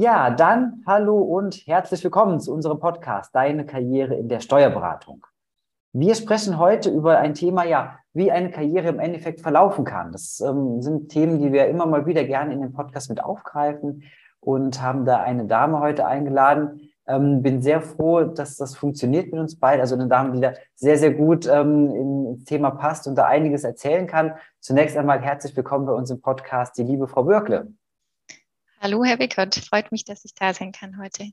Ja, dann hallo und herzlich willkommen zu unserem Podcast Deine Karriere in der Steuerberatung. Wir sprechen heute über ein Thema, ja, wie eine Karriere im Endeffekt verlaufen kann. Das ähm, sind Themen, die wir immer mal wieder gerne in den Podcast mit aufgreifen und haben da eine Dame heute eingeladen. Ähm, bin sehr froh, dass das funktioniert mit uns beiden. Also eine Dame, die da sehr, sehr gut ähm, ins Thema passt und da einiges erzählen kann. Zunächst einmal herzlich willkommen bei uns im Podcast, die liebe Frau Börkle. Hallo, Herr Wickert. Freut mich, dass ich da sein kann heute.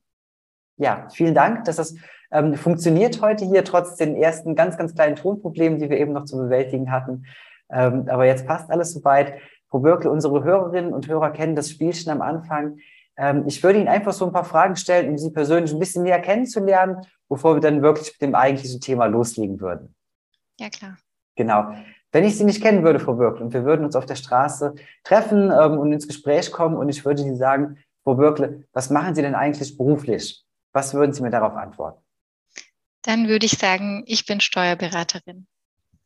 Ja, vielen Dank, dass das ähm, funktioniert heute hier, trotz den ersten ganz, ganz kleinen Tonproblemen, die wir eben noch zu bewältigen hatten. Ähm, aber jetzt passt alles soweit. Frau Börkle, unsere Hörerinnen und Hörer kennen das Spielchen am Anfang. Ähm, ich würde Ihnen einfach so ein paar Fragen stellen, um Sie persönlich ein bisschen näher kennenzulernen, bevor wir dann wirklich mit dem eigentlichen Thema loslegen würden. Ja, klar. Genau. Wenn ich Sie nicht kennen würde, Frau Börkle, und wir würden uns auf der Straße treffen ähm, und ins Gespräch kommen und ich würde Sie sagen, Frau Börkle, was machen Sie denn eigentlich beruflich? Was würden Sie mir darauf antworten? Dann würde ich sagen, ich bin Steuerberaterin.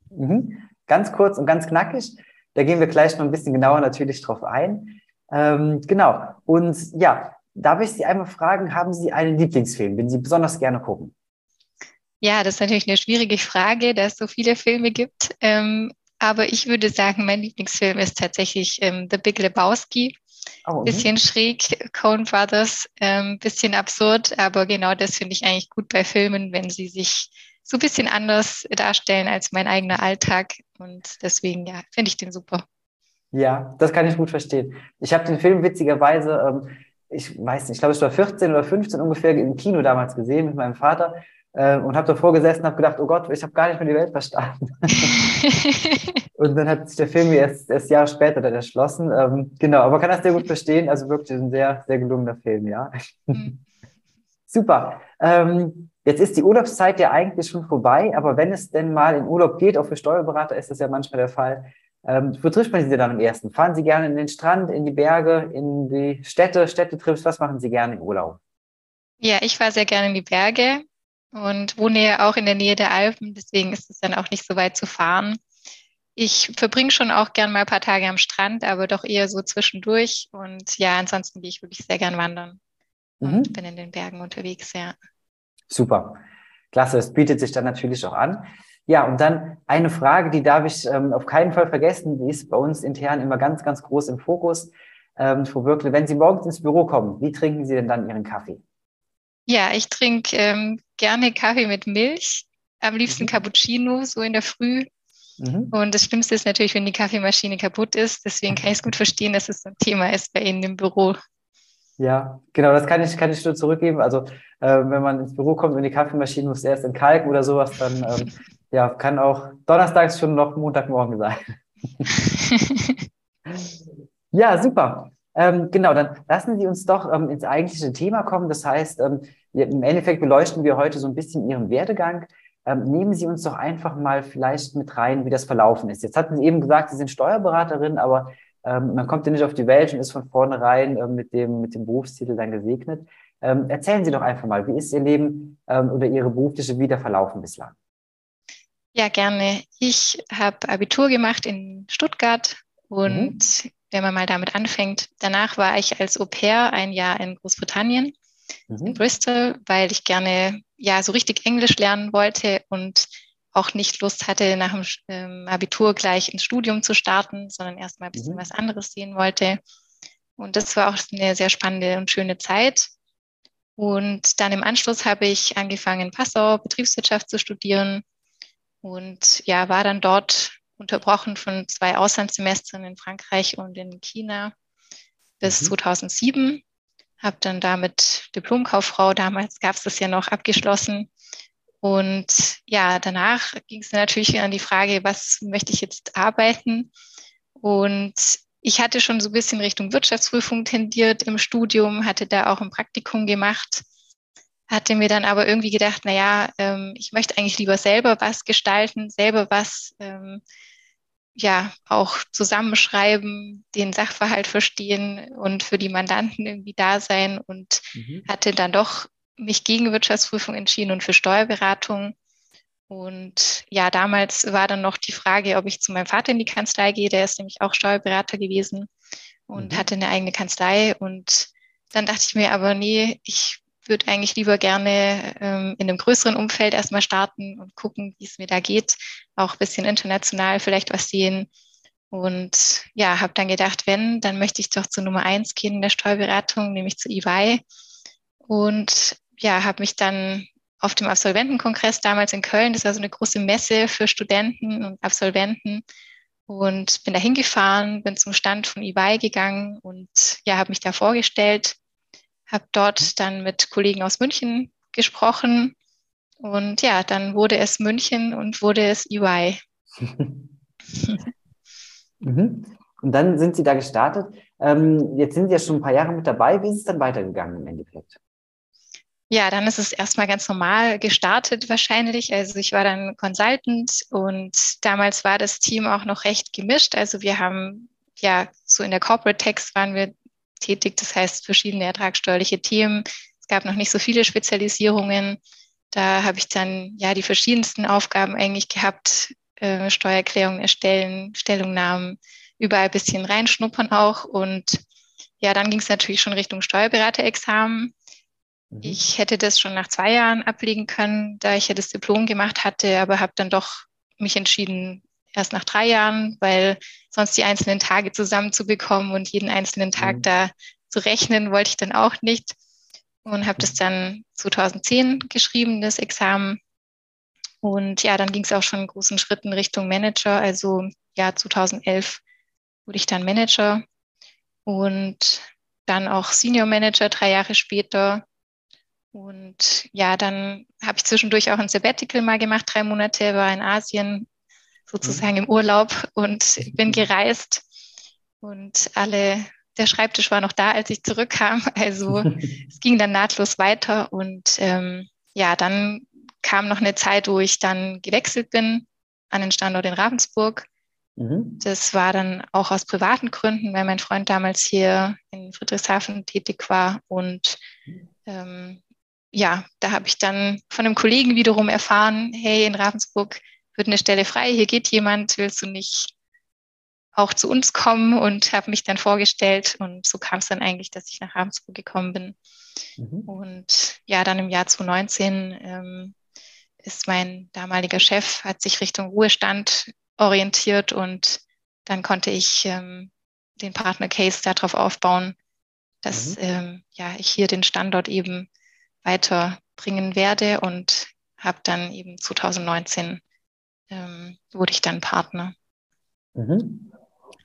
Mhm. Ganz kurz und ganz knackig. Da gehen wir gleich noch ein bisschen genauer natürlich drauf ein. Ähm, genau. Und ja, darf ich Sie einmal fragen, haben Sie einen Lieblingsfilm, den Sie besonders gerne gucken? Ja, das ist natürlich eine schwierige Frage, da es so viele Filme gibt. Ähm, aber ich würde sagen, mein Lieblingsfilm ist tatsächlich ähm, The Big Lebowski. Oh, bisschen schräg, Coen Brothers, ähm, bisschen absurd, aber genau das finde ich eigentlich gut bei Filmen, wenn sie sich so ein bisschen anders darstellen als mein eigener Alltag. Und deswegen, ja, finde ich den super. Ja, das kann ich gut verstehen. Ich habe den Film witzigerweise, ähm, ich weiß nicht, ich glaube, es war 14 oder 15 ungefähr im Kino damals gesehen mit meinem Vater äh, und habe davor gesessen und habe gedacht, oh Gott, ich habe gar nicht mehr die Welt verstanden. und dann hat sich der Film erst, erst Jahre später dann erschlossen. Ähm, genau, aber kann das sehr gut verstehen. Also wirklich ein sehr, sehr gelungener Film, ja. Mhm. Super. Ähm, jetzt ist die Urlaubszeit ja eigentlich schon vorbei, aber wenn es denn mal in Urlaub geht, auch für Steuerberater ist das ja manchmal der Fall, ähm, wo trifft man Sie dann am ersten? Fahren Sie gerne in den Strand, in die Berge, in die Städte, Städtetrips? Was machen Sie gerne im Urlaub? Ja, ich fahre sehr gerne in die Berge und wohne ja auch in der Nähe der Alpen, deswegen ist es dann auch nicht so weit zu fahren. Ich verbringe schon auch gern mal ein paar Tage am Strand, aber doch eher so zwischendurch. Und ja, ansonsten gehe ich wirklich sehr gern wandern mhm. und bin in den Bergen unterwegs, ja. Super. Klasse, es bietet sich dann natürlich auch an. Ja, und dann eine Frage, die darf ich ähm, auf keinen Fall vergessen, die ist bei uns intern immer ganz, ganz groß im Fokus. Ähm, Frau Wirkle, wenn Sie morgens ins Büro kommen, wie trinken Sie denn dann Ihren Kaffee? Ja, ich trinke ähm, gerne Kaffee mit Milch, am liebsten mhm. Cappuccino, so in der Früh. Mhm. Und das Schlimmste ist natürlich, wenn die Kaffeemaschine kaputt ist. Deswegen kann ich es gut verstehen, dass es ein Thema ist bei Ihnen im Büro. Ja, genau, das kann ich, kann ich nur zurückgeben. Also, äh, wenn man ins Büro kommt und die Kaffeemaschine muss erst entkalken oder sowas, dann ähm, ja, kann auch donnerstags schon noch Montagmorgen sein. ja, super. Ähm, genau, dann lassen Sie uns doch ähm, ins eigentliche Thema kommen. Das heißt, ähm, im Endeffekt beleuchten wir heute so ein bisschen Ihren Werdegang. Ähm, nehmen Sie uns doch einfach mal vielleicht mit rein, wie das verlaufen ist. Jetzt hatten Sie eben gesagt, Sie sind Steuerberaterin, aber ähm, man kommt ja nicht auf die Welt und ist von vornherein äh, mit, dem, mit dem Berufstitel dann gesegnet. Ähm, erzählen Sie doch einfach mal, wie ist Ihr Leben oder Ihre berufliche Vita verlaufen bislang? Ja, gerne. Ich habe Abitur gemacht in Stuttgart und mhm wenn man mal damit anfängt. Danach war ich als Au pair ein Jahr in Großbritannien, mhm. in Bristol, weil ich gerne ja so richtig Englisch lernen wollte und auch nicht Lust hatte, nach dem ähm, Abitur gleich ins Studium zu starten, sondern erst mal ein bisschen mhm. was anderes sehen wollte. Und das war auch eine sehr spannende und schöne Zeit. Und dann im Anschluss habe ich angefangen, in Passau Betriebswirtschaft zu studieren und ja, war dann dort unterbrochen von zwei Auslandssemestern in Frankreich und in China bis mhm. 2007. Habe dann damit Diplomkauffrau, damals gab es das ja noch, abgeschlossen. Und ja, danach ging es natürlich an die Frage, was möchte ich jetzt arbeiten? Und ich hatte schon so ein bisschen Richtung Wirtschaftsprüfung tendiert im Studium, hatte da auch ein Praktikum gemacht hatte mir dann aber irgendwie gedacht, na ja, ähm, ich möchte eigentlich lieber selber was gestalten, selber was ähm, ja auch zusammenschreiben, den Sachverhalt verstehen und für die Mandanten irgendwie da sein und mhm. hatte dann doch mich gegen Wirtschaftsprüfung entschieden und für Steuerberatung. Und ja, damals war dann noch die Frage, ob ich zu meinem Vater in die Kanzlei gehe. Der ist nämlich auch Steuerberater gewesen und mhm. hatte eine eigene Kanzlei. Und dann dachte ich mir aber, nee, ich würde eigentlich lieber gerne ähm, in einem größeren Umfeld erstmal starten und gucken, wie es mir da geht. Auch ein bisschen international vielleicht was sehen. Und ja, habe dann gedacht, wenn, dann möchte ich doch zur Nummer eins gehen in der Steuerberatung, nämlich zu EY. Und ja, habe mich dann auf dem Absolventenkongress damals in Köln, das war so eine große Messe für Studenten und Absolventen, und bin da hingefahren, bin zum Stand von EY gegangen und ja, habe mich da vorgestellt, habe dort dann mit Kollegen aus München gesprochen und ja, dann wurde es München und wurde es EY. mhm. Und dann sind Sie da gestartet. Ähm, jetzt sind Sie ja schon ein paar Jahre mit dabei. Wie ist es dann weitergegangen im Endeffekt? Ja, dann ist es erstmal ganz normal gestartet wahrscheinlich. Also ich war dann Consultant und damals war das Team auch noch recht gemischt. Also wir haben ja so in der Corporate Tax waren wir tätig, das heißt verschiedene ertragssteuerliche Themen. Es gab noch nicht so viele Spezialisierungen. Da habe ich dann ja die verschiedensten Aufgaben eigentlich gehabt, äh, Steuererklärungen erstellen, Stellungnahmen, überall ein bisschen reinschnuppern auch. Und ja, dann ging es natürlich schon Richtung Steuerberaterexamen. Mhm. Ich hätte das schon nach zwei Jahren ablegen können, da ich ja das Diplom gemacht hatte, aber habe dann doch mich entschieden, erst nach drei Jahren, weil sonst die einzelnen Tage zusammenzubekommen und jeden einzelnen Tag mhm. da zu rechnen, wollte ich dann auch nicht. Und habe das dann 2010 geschrieben, das Examen. Und ja, dann ging es auch schon in großen Schritten Richtung Manager. Also ja, 2011 wurde ich dann Manager und dann auch Senior Manager drei Jahre später. Und ja, dann habe ich zwischendurch auch ein Sabbatical mal gemacht, drei Monate, war in Asien sozusagen mhm. im Urlaub und bin gereist. Und alle, der Schreibtisch war noch da, als ich zurückkam. Also es ging dann nahtlos weiter. Und ähm, ja, dann kam noch eine Zeit, wo ich dann gewechselt bin an den Standort in Ravensburg. Mhm. Das war dann auch aus privaten Gründen, weil mein Freund damals hier in Friedrichshafen tätig war und ähm, ja, da habe ich dann von einem Kollegen wiederum erfahren, hey, in Ravensburg wird eine Stelle frei, hier geht jemand, willst du nicht auch zu uns kommen und habe mich dann vorgestellt und so kam es dann eigentlich, dass ich nach Ravensburg gekommen bin. Mhm. Und ja, dann im Jahr 2019 ähm, ist mein damaliger Chef, hat sich Richtung Ruhestand orientiert und dann konnte ich ähm, den Partner Case darauf aufbauen, dass mhm. ähm, ja, ich hier den Standort eben weiterbringen werde und habe dann eben 2019 ähm, wurde ich dann Partner. Mhm.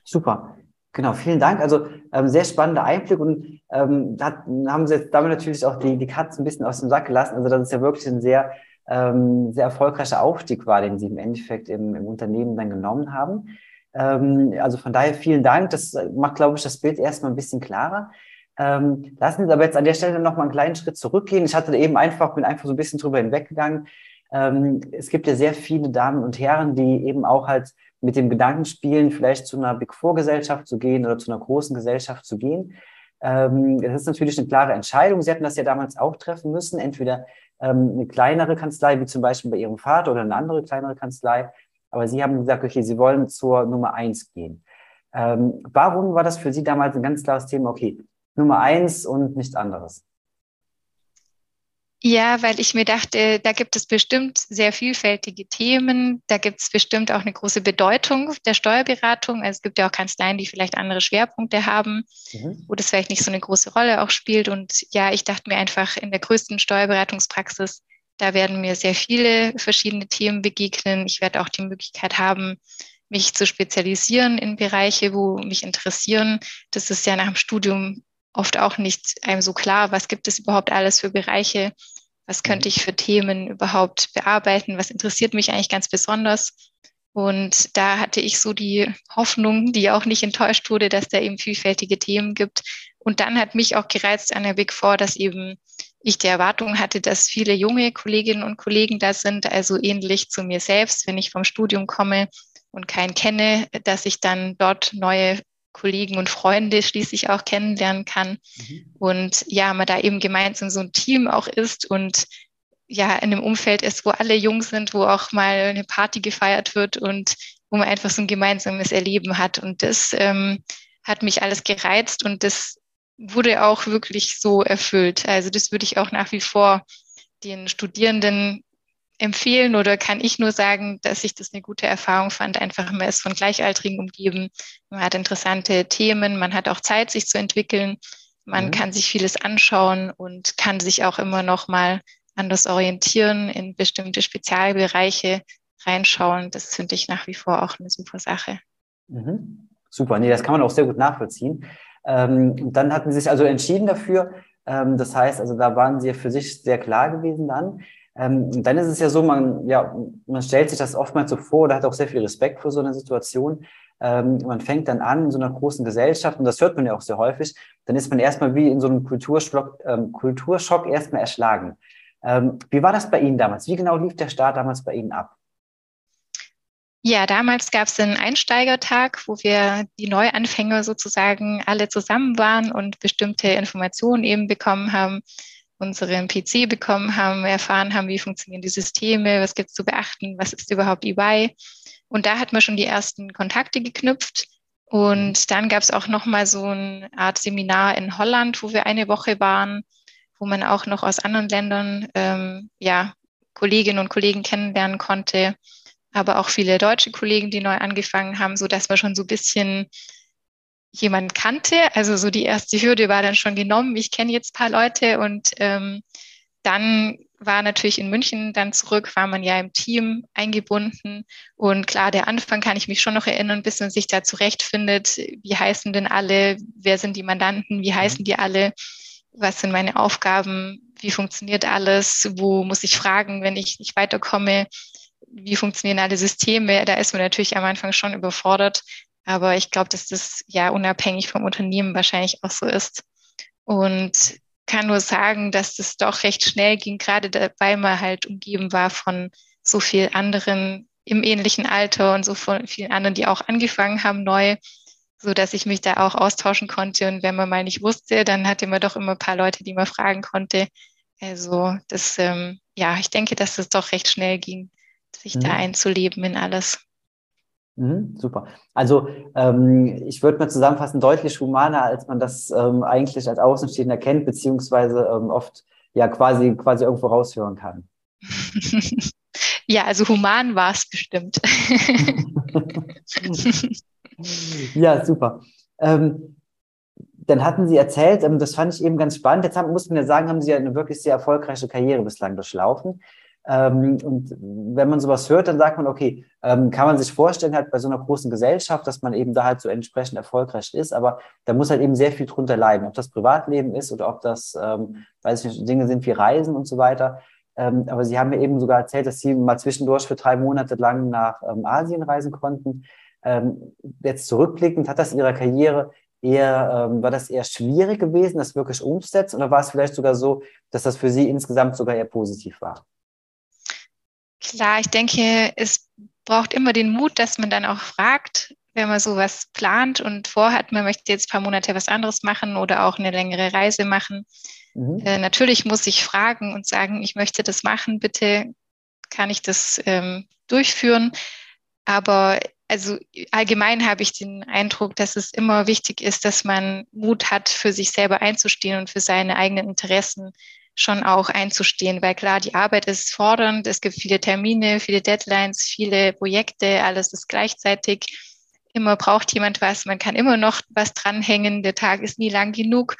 Super. Genau, vielen Dank. Also ähm, sehr spannender Einblick und ähm, da haben Sie jetzt damit natürlich auch die, die Katze ein bisschen aus dem Sack gelassen. Also das ist ja wirklich ein sehr, ähm, sehr erfolgreicher Aufstieg war, den Sie im Endeffekt im, im Unternehmen dann genommen haben. Ähm, also von daher vielen Dank. Das macht, glaube ich, das Bild erstmal ein bisschen klarer. Ähm, lassen Sie uns aber jetzt an der Stelle noch mal einen kleinen Schritt zurückgehen. Ich hatte eben einfach, bin einfach so ein bisschen drüber hinweggegangen. Ähm, es gibt ja sehr viele Damen und Herren, die eben auch halt mit dem Gedanken spielen, vielleicht zu einer Big Four Gesellschaft zu gehen oder zu einer großen Gesellschaft zu gehen. Ähm, das ist natürlich eine klare Entscheidung. Sie hatten das ja damals auch treffen müssen. Entweder ähm, eine kleinere Kanzlei, wie zum Beispiel bei Ihrem Vater oder eine andere kleinere Kanzlei. Aber Sie haben gesagt, okay, Sie wollen zur Nummer eins gehen. Ähm, warum war das für Sie damals ein ganz klares Thema? Okay, Nummer eins und nichts anderes. Ja, weil ich mir dachte, da gibt es bestimmt sehr vielfältige Themen. Da gibt es bestimmt auch eine große Bedeutung der Steuerberatung. Also es gibt ja auch Kanzleien, die vielleicht andere Schwerpunkte haben, mhm. wo das vielleicht nicht so eine große Rolle auch spielt. Und ja, ich dachte mir einfach, in der größten Steuerberatungspraxis, da werden mir sehr viele verschiedene Themen begegnen. Ich werde auch die Möglichkeit haben, mich zu spezialisieren in Bereiche, wo mich interessieren. Das ist ja nach dem Studium oft auch nicht einem so klar, was gibt es überhaupt alles für Bereiche, was könnte ich für Themen überhaupt bearbeiten, was interessiert mich eigentlich ganz besonders. Und da hatte ich so die Hoffnung, die auch nicht enttäuscht wurde, dass da eben vielfältige Themen gibt. Und dann hat mich auch gereizt an der Big Four, dass eben ich die Erwartung hatte, dass viele junge Kolleginnen und Kollegen da sind, also ähnlich zu mir selbst, wenn ich vom Studium komme und keinen kenne, dass ich dann dort neue Kollegen und Freunde schließlich auch kennenlernen kann. Mhm. Und ja, man da eben gemeinsam so ein Team auch ist und ja, in einem Umfeld ist, wo alle jung sind, wo auch mal eine Party gefeiert wird und wo man einfach so ein gemeinsames Erleben hat. Und das ähm, hat mich alles gereizt und das wurde auch wirklich so erfüllt. Also das würde ich auch nach wie vor den Studierenden empfehlen oder kann ich nur sagen, dass ich das eine gute Erfahrung fand. Einfach man ist von Gleichaltrigen umgeben, man hat interessante Themen, man hat auch Zeit, sich zu entwickeln, man mhm. kann sich vieles anschauen und kann sich auch immer noch mal anders orientieren, in bestimmte Spezialbereiche reinschauen. Das finde ich nach wie vor auch eine super Sache. Mhm. Super, nee, das kann man auch sehr gut nachvollziehen. Ähm, dann hatten Sie sich also entschieden dafür. Ähm, das heißt, also da waren Sie für sich sehr klar gewesen dann. Ähm, dann ist es ja so, man, ja, man stellt sich das oftmals so vor oder hat auch sehr viel Respekt vor so einer Situation. Ähm, man fängt dann an in so einer großen Gesellschaft und das hört man ja auch sehr häufig. Dann ist man erstmal wie in so einem Kulturschock, ähm, Kulturschock erstmal erschlagen. Ähm, wie war das bei Ihnen damals? Wie genau lief der Start damals bei Ihnen ab? Ja, damals gab es einen Einsteigertag, wo wir die Neuanfänger sozusagen alle zusammen waren und bestimmte Informationen eben bekommen haben, unseren PC bekommen haben, erfahren haben, wie funktionieren die Systeme, was gibt es zu beachten, was ist überhaupt EY. Und da hat man schon die ersten Kontakte geknüpft. Und dann gab es auch nochmal so eine Art Seminar in Holland, wo wir eine Woche waren, wo man auch noch aus anderen Ländern ähm, ja, Kolleginnen und Kollegen kennenlernen konnte aber auch viele deutsche Kollegen, die neu angefangen haben, so dass man schon so ein bisschen jemand kannte. Also so die erste Hürde war dann schon genommen. Ich kenne jetzt paar Leute und ähm, dann war natürlich in München dann zurück, war man ja im Team eingebunden. Und klar, der Anfang kann ich mich schon noch erinnern, bis man sich da zurechtfindet. Wie heißen denn alle? Wer sind die Mandanten? Wie heißen die alle? Was sind meine Aufgaben? Wie funktioniert alles? Wo muss ich fragen, wenn ich nicht weiterkomme? wie funktionieren alle Systeme, da ist man natürlich am Anfang schon überfordert. Aber ich glaube, dass das ja unabhängig vom Unternehmen wahrscheinlich auch so ist. Und kann nur sagen, dass das doch recht schnell ging, gerade weil man halt umgeben war von so vielen anderen im ähnlichen Alter und so von vielen anderen, die auch angefangen haben neu, so dass ich mich da auch austauschen konnte. Und wenn man mal nicht wusste, dann hatte man doch immer ein paar Leute, die man fragen konnte. Also das, ähm, ja, ich denke, dass das doch recht schnell ging sich mhm. da einzuleben in alles. Mhm, super. Also ähm, ich würde mal zusammenfassen, deutlich humaner, als man das ähm, eigentlich als Außenstehender kennt, beziehungsweise ähm, oft ja quasi, quasi irgendwo raushören kann. ja, also human war es bestimmt. ja, super. Ähm, dann hatten Sie erzählt, ähm, das fand ich eben ganz spannend. Jetzt haben, muss man ja sagen, haben Sie ja eine wirklich sehr erfolgreiche Karriere bislang durchlaufen. Ähm, und wenn man sowas hört, dann sagt man, okay, ähm, kann man sich vorstellen, halt bei so einer großen Gesellschaft, dass man eben da halt so entsprechend erfolgreich ist, aber da muss halt eben sehr viel drunter leiden, ob das Privatleben ist oder ob das, ähm, weiß ich nicht, Dinge sind wie Reisen und so weiter. Ähm, aber Sie haben mir eben sogar erzählt, dass Sie mal zwischendurch für drei Monate lang nach ähm, Asien reisen konnten. Ähm, jetzt zurückblickend, hat das in Ihrer Karriere eher, war das eher schwierig gewesen, das wirklich umzusetzen, oder war es vielleicht sogar so, dass das für Sie insgesamt sogar eher positiv war? Klar, ich denke, es braucht immer den Mut, dass man dann auch fragt, wenn man sowas plant und vorhat, man möchte jetzt ein paar Monate was anderes machen oder auch eine längere Reise machen. Mhm. Äh, natürlich muss ich fragen und sagen, ich möchte das machen, bitte kann ich das ähm, durchführen. Aber also allgemein habe ich den Eindruck, dass es immer wichtig ist, dass man Mut hat, für sich selber einzustehen und für seine eigenen Interessen schon auch einzustehen, weil klar, die Arbeit ist fordernd, es gibt viele Termine, viele Deadlines, viele Projekte, alles ist gleichzeitig. Immer braucht jemand was, man kann immer noch was dranhängen, der Tag ist nie lang genug.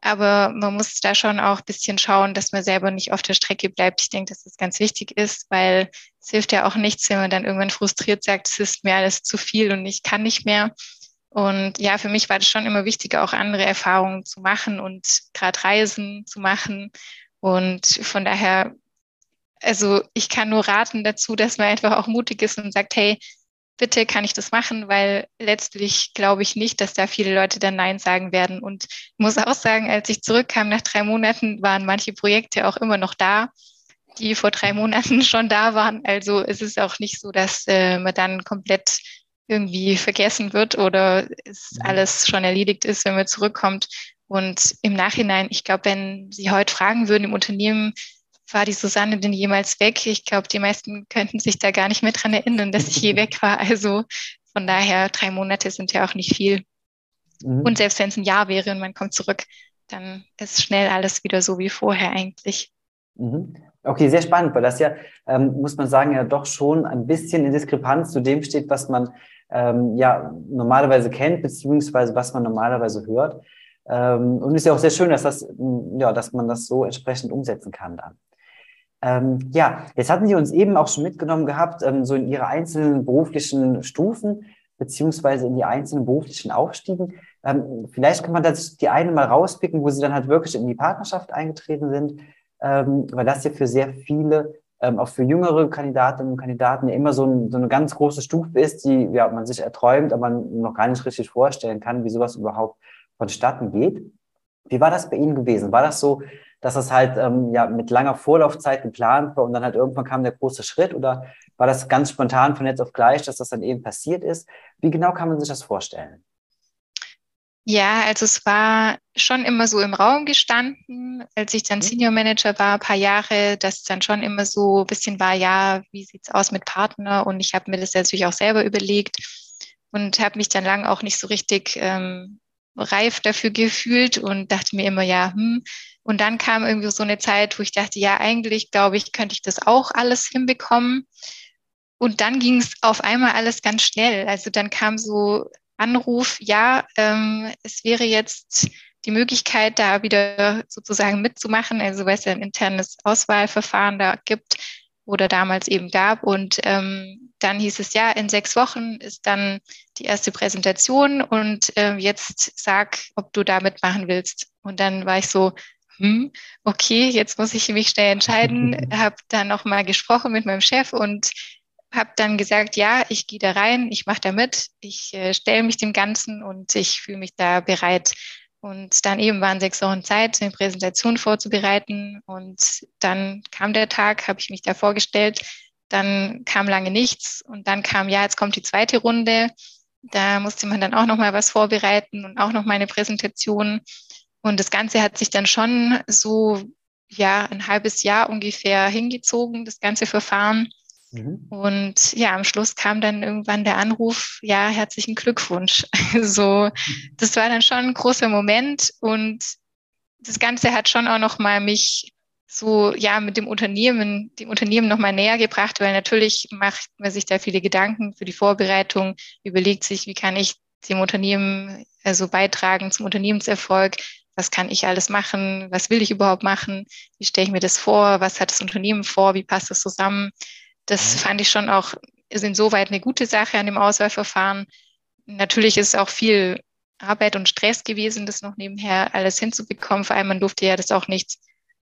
Aber man muss da schon auch ein bisschen schauen, dass man selber nicht auf der Strecke bleibt. Ich denke, dass das ganz wichtig ist, weil es hilft ja auch nichts, wenn man dann irgendwann frustriert sagt, es ist mir alles zu viel und ich kann nicht mehr. Und ja, für mich war das schon immer wichtig, auch andere Erfahrungen zu machen und gerade Reisen zu machen. Und von daher, also ich kann nur raten dazu, dass man einfach auch mutig ist und sagt, hey, bitte kann ich das machen, weil letztlich glaube ich nicht, dass da viele Leute dann Nein sagen werden. Und ich muss auch sagen, als ich zurückkam nach drei Monaten, waren manche Projekte auch immer noch da, die vor drei Monaten schon da waren. Also es ist auch nicht so, dass äh, man dann komplett irgendwie vergessen wird oder es mhm. alles schon erledigt ist, wenn man zurückkommt. Und im Nachhinein, ich glaube, wenn Sie heute fragen würden im Unternehmen, war die Susanne denn jemals weg? Ich glaube, die meisten könnten sich da gar nicht mehr dran erinnern, dass ich je weg war. Also von daher, drei Monate sind ja auch nicht viel. Mhm. Und selbst wenn es ein Jahr wäre und man kommt zurück, dann ist schnell alles wieder so wie vorher eigentlich. Mhm. Okay, sehr spannend, weil das ja, ähm, muss man sagen, ja doch schon ein bisschen in Diskrepanz zu dem steht, was man ähm, ja normalerweise kennt, beziehungsweise was man normalerweise hört. Ähm, und ist ja auch sehr schön, dass das, ja, dass man das so entsprechend umsetzen kann dann. Ähm, ja, jetzt hatten Sie uns eben auch schon mitgenommen gehabt, ähm, so in Ihre einzelnen beruflichen Stufen, beziehungsweise in die einzelnen beruflichen Aufstiegen. Ähm, vielleicht kann man das die eine mal rauspicken, wo Sie dann halt wirklich in die Partnerschaft eingetreten sind, ähm, weil das ja für sehr viele, ähm, auch für jüngere Kandidatinnen und Kandidaten immer so, ein, so eine ganz große Stufe ist, die ja, man sich erträumt, aber man noch gar nicht richtig vorstellen kann, wie sowas überhaupt vonstatten geht. Wie war das bei Ihnen gewesen? War das so, dass das halt ähm, ja mit langer Vorlaufzeit geplant war und dann halt irgendwann kam der große Schritt oder war das ganz spontan von jetzt auf gleich, dass das dann eben passiert ist? Wie genau kann man sich das vorstellen? Ja, also es war schon immer so im Raum gestanden, als ich dann mhm. Senior Manager war, ein paar Jahre, dass dann schon immer so ein bisschen war, ja, wie sieht's aus mit Partner? Und ich habe mir das natürlich auch selber überlegt und habe mich dann lang auch nicht so richtig ähm, reif dafür gefühlt und dachte mir immer, ja, hm. Und dann kam irgendwie so eine Zeit, wo ich dachte, ja, eigentlich glaube ich, könnte ich das auch alles hinbekommen. Und dann ging es auf einmal alles ganz schnell. Also dann kam so Anruf, ja, ähm, es wäre jetzt die Möglichkeit, da wieder sozusagen mitzumachen, also weil es ja ein internes Auswahlverfahren da gibt oder damals eben gab. Und ähm, dann hieß es, ja, in sechs Wochen ist dann die erste Präsentation und äh, jetzt sag, ob du da mitmachen willst. Und dann war ich so, hm, okay, jetzt muss ich mich schnell entscheiden, habe dann nochmal gesprochen mit meinem Chef und habe dann gesagt, ja, ich gehe da rein, ich mache da mit, ich äh, stelle mich dem Ganzen und ich fühle mich da bereit. Und dann eben waren sechs Wochen Zeit, eine Präsentation vorzubereiten. Und dann kam der Tag, habe ich mich da vorgestellt. Dann kam lange nichts. Und dann kam, ja, jetzt kommt die zweite Runde. Da musste man dann auch noch mal was vorbereiten und auch noch mal eine Präsentation. Und das Ganze hat sich dann schon so, ja, ein halbes Jahr ungefähr hingezogen, das ganze Verfahren. Mhm. Und ja, am Schluss kam dann irgendwann der Anruf, ja, herzlichen Glückwunsch. so, das war dann schon ein großer Moment und das Ganze hat schon auch noch mal mich so ja mit dem Unternehmen, dem Unternehmen noch mal näher gebracht, weil natürlich macht man sich da viele Gedanken für die Vorbereitung, überlegt sich, wie kann ich dem Unternehmen also beitragen zum Unternehmenserfolg, was kann ich alles machen, was will ich überhaupt machen, wie stelle ich mir das vor, was hat das Unternehmen vor, wie passt das zusammen. Das mhm. fand ich schon auch, ist insoweit eine gute Sache an dem Auswahlverfahren. Natürlich ist auch viel Arbeit und Stress gewesen, das noch nebenher alles hinzubekommen. Vor allem, man durfte ja das auch nicht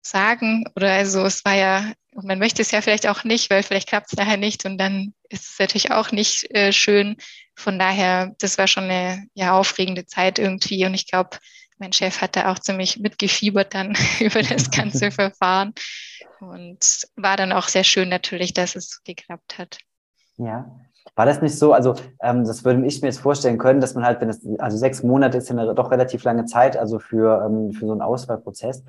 sagen oder also es war ja, und man möchte es ja vielleicht auch nicht, weil vielleicht klappt es nachher nicht und dann ist es natürlich auch nicht äh, schön. Von daher, das war schon eine ja aufregende Zeit irgendwie und ich glaube, mein Chef hat da auch ziemlich mitgefiebert dann über das ganze Verfahren. Und war dann auch sehr schön natürlich, dass es geklappt hat. Ja. War das nicht so, also ähm, das würde ich mir jetzt vorstellen können, dass man halt, wenn es, also sechs Monate ist ja eine doch relativ lange Zeit, also für, ähm, für so einen Auswahlprozess.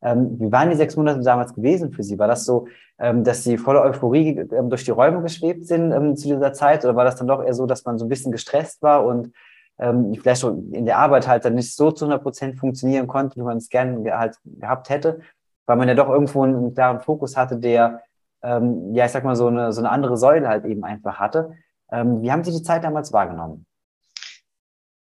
Ähm, wie waren die sechs Monate damals gewesen für Sie? War das so, ähm, dass Sie voller Euphorie ähm, durch die Räume geschwebt sind ähm, zu dieser Zeit? Oder war das dann doch eher so, dass man so ein bisschen gestresst war und ähm, vielleicht schon in der Arbeit halt dann nicht so zu 100 Prozent funktionieren konnte, wie man es gerne halt gehabt hätte? weil man ja doch irgendwo einen, einen klaren Fokus hatte, der, ähm, ja, ich sag mal, so eine, so eine andere Säule halt eben einfach hatte. Ähm, wie haben Sie die Zeit damals wahrgenommen?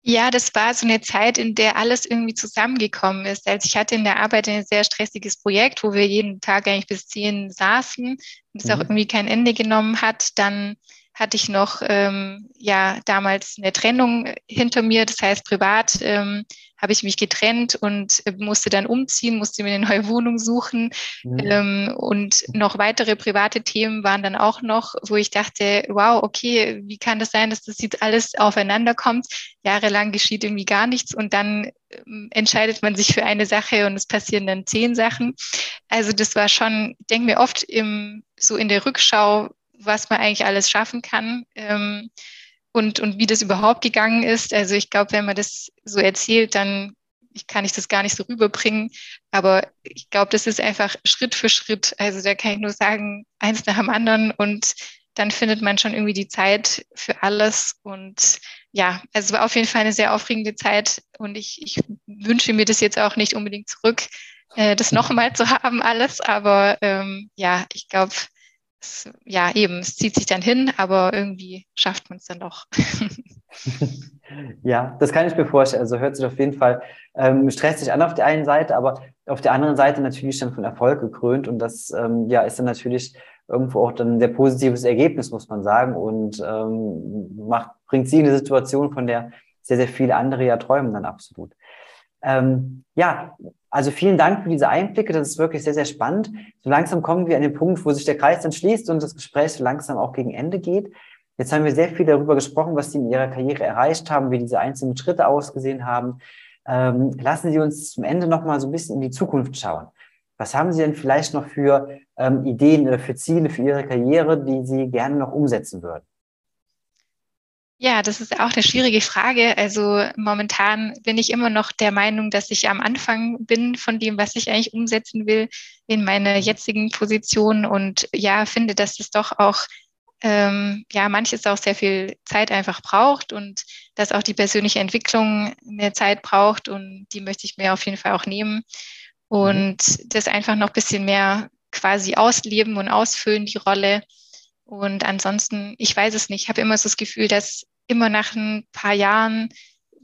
Ja, das war so eine Zeit, in der alles irgendwie zusammengekommen ist. Also ich hatte in der Arbeit ein sehr stressiges Projekt, wo wir jeden Tag eigentlich bis zehn saßen und es mhm. auch irgendwie kein Ende genommen hat. Dann hatte ich noch ähm, ja damals eine Trennung hinter mir, das heißt privat ähm, habe ich mich getrennt und äh, musste dann umziehen, musste mir eine neue Wohnung suchen. Mhm. Ähm, und noch weitere private Themen waren dann auch noch, wo ich dachte, wow, okay, wie kann das sein, dass das jetzt alles aufeinander kommt? Jahrelang geschieht irgendwie gar nichts und dann ähm, entscheidet man sich für eine Sache und es passieren dann zehn Sachen. Also das war schon, denke mir oft im, so in der Rückschau, was man eigentlich alles schaffen kann. Ähm, und, und wie das überhaupt gegangen ist. Also ich glaube, wenn man das so erzählt, dann kann ich das gar nicht so rüberbringen. Aber ich glaube, das ist einfach Schritt für Schritt. Also da kann ich nur sagen, eins nach dem anderen. Und dann findet man schon irgendwie die Zeit für alles. Und ja, also es war auf jeden Fall eine sehr aufregende Zeit und ich, ich wünsche mir das jetzt auch nicht unbedingt zurück, äh, das nochmal zu haben, alles. Aber ähm, ja, ich glaube, ja, eben, es zieht sich dann hin, aber irgendwie schafft man es dann doch. ja, das kann ich mir vorstellen. Also hört sich auf jeden Fall ähm, stressig an auf der einen Seite, aber auf der anderen Seite natürlich dann von Erfolg gekrönt. Und das ähm, ja, ist dann natürlich irgendwo auch dann ein sehr positives Ergebnis, muss man sagen, und ähm, macht, bringt sie in eine Situation, von der sehr, sehr viele andere ja träumen dann absolut. Ähm, ja, also vielen Dank für diese Einblicke. Das ist wirklich sehr, sehr spannend. So langsam kommen wir an den Punkt, wo sich der Kreis dann schließt und das Gespräch so langsam auch gegen Ende geht. Jetzt haben wir sehr viel darüber gesprochen, was Sie in Ihrer Karriere erreicht haben, wie diese einzelnen Schritte ausgesehen haben. Ähm, lassen Sie uns zum Ende noch mal so ein bisschen in die Zukunft schauen. Was haben Sie denn vielleicht noch für ähm, Ideen oder für Ziele für Ihre Karriere, die Sie gerne noch umsetzen würden? Ja, das ist auch eine schwierige Frage. Also momentan bin ich immer noch der Meinung, dass ich am Anfang bin von dem, was ich eigentlich umsetzen will in meiner jetzigen Position und ja, finde, dass es doch auch ähm, ja manches auch sehr viel Zeit einfach braucht und dass auch die persönliche Entwicklung eine Zeit braucht und die möchte ich mir auf jeden Fall auch nehmen. Mhm. und das einfach noch ein bisschen mehr quasi ausleben und ausfüllen, die Rolle. Und ansonsten, ich weiß es nicht, ich habe immer so das Gefühl, dass immer nach ein paar Jahren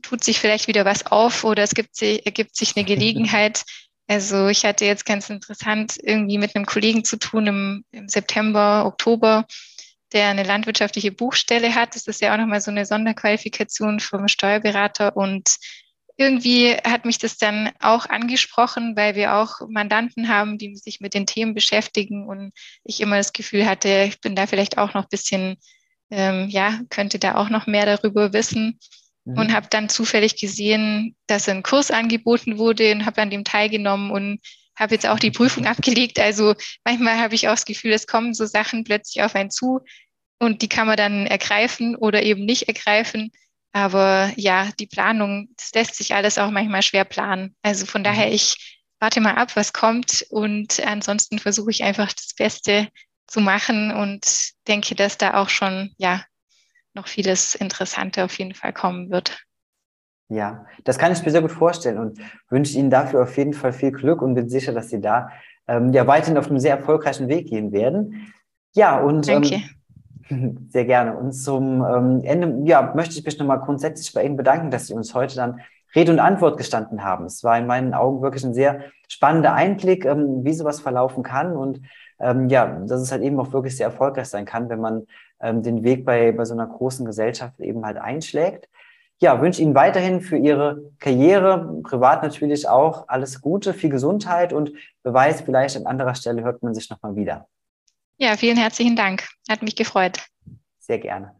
tut sich vielleicht wieder was auf oder es gibt, ergibt sich eine Gelegenheit. Also ich hatte jetzt ganz interessant irgendwie mit einem Kollegen zu tun im, im September, Oktober, der eine landwirtschaftliche Buchstelle hat. Das ist ja auch nochmal so eine Sonderqualifikation vom Steuerberater und irgendwie hat mich das dann auch angesprochen, weil wir auch Mandanten haben, die sich mit den Themen beschäftigen und ich immer das Gefühl hatte, ich bin da vielleicht auch noch ein bisschen, ähm, ja, könnte da auch noch mehr darüber wissen. Mhm. Und habe dann zufällig gesehen, dass ein Kurs angeboten wurde und habe an dem teilgenommen und habe jetzt auch die Prüfung abgelegt. Also manchmal habe ich auch das Gefühl, es kommen so Sachen plötzlich auf einen zu und die kann man dann ergreifen oder eben nicht ergreifen. Aber ja, die Planung, das lässt sich alles auch manchmal schwer planen. Also von daher, mhm. ich warte mal ab, was kommt und ansonsten versuche ich einfach das Beste zu machen und denke, dass da auch schon, ja, noch vieles Interessante auf jeden Fall kommen wird. Ja, das kann ich mir sehr gut vorstellen und wünsche Ihnen dafür auf jeden Fall viel Glück und bin sicher, dass Sie da ähm, ja weiterhin auf einem sehr erfolgreichen Weg gehen werden. Ja, und. Ähm, Sehr gerne. Und zum ähm, Ende ja, möchte ich mich nochmal grundsätzlich bei Ihnen bedanken, dass Sie uns heute dann Rede und Antwort gestanden haben. Es war in meinen Augen wirklich ein sehr spannender Einblick, ähm, wie sowas verlaufen kann und ähm, ja, dass es halt eben auch wirklich sehr erfolgreich sein kann, wenn man den Weg bei, bei so einer großen Gesellschaft eben halt einschlägt. Ja, wünsche Ihnen weiterhin für Ihre Karriere, privat natürlich auch, alles Gute, viel Gesundheit und Beweis, vielleicht an anderer Stelle hört man sich nochmal wieder. Ja, vielen herzlichen Dank. Hat mich gefreut. Sehr gerne.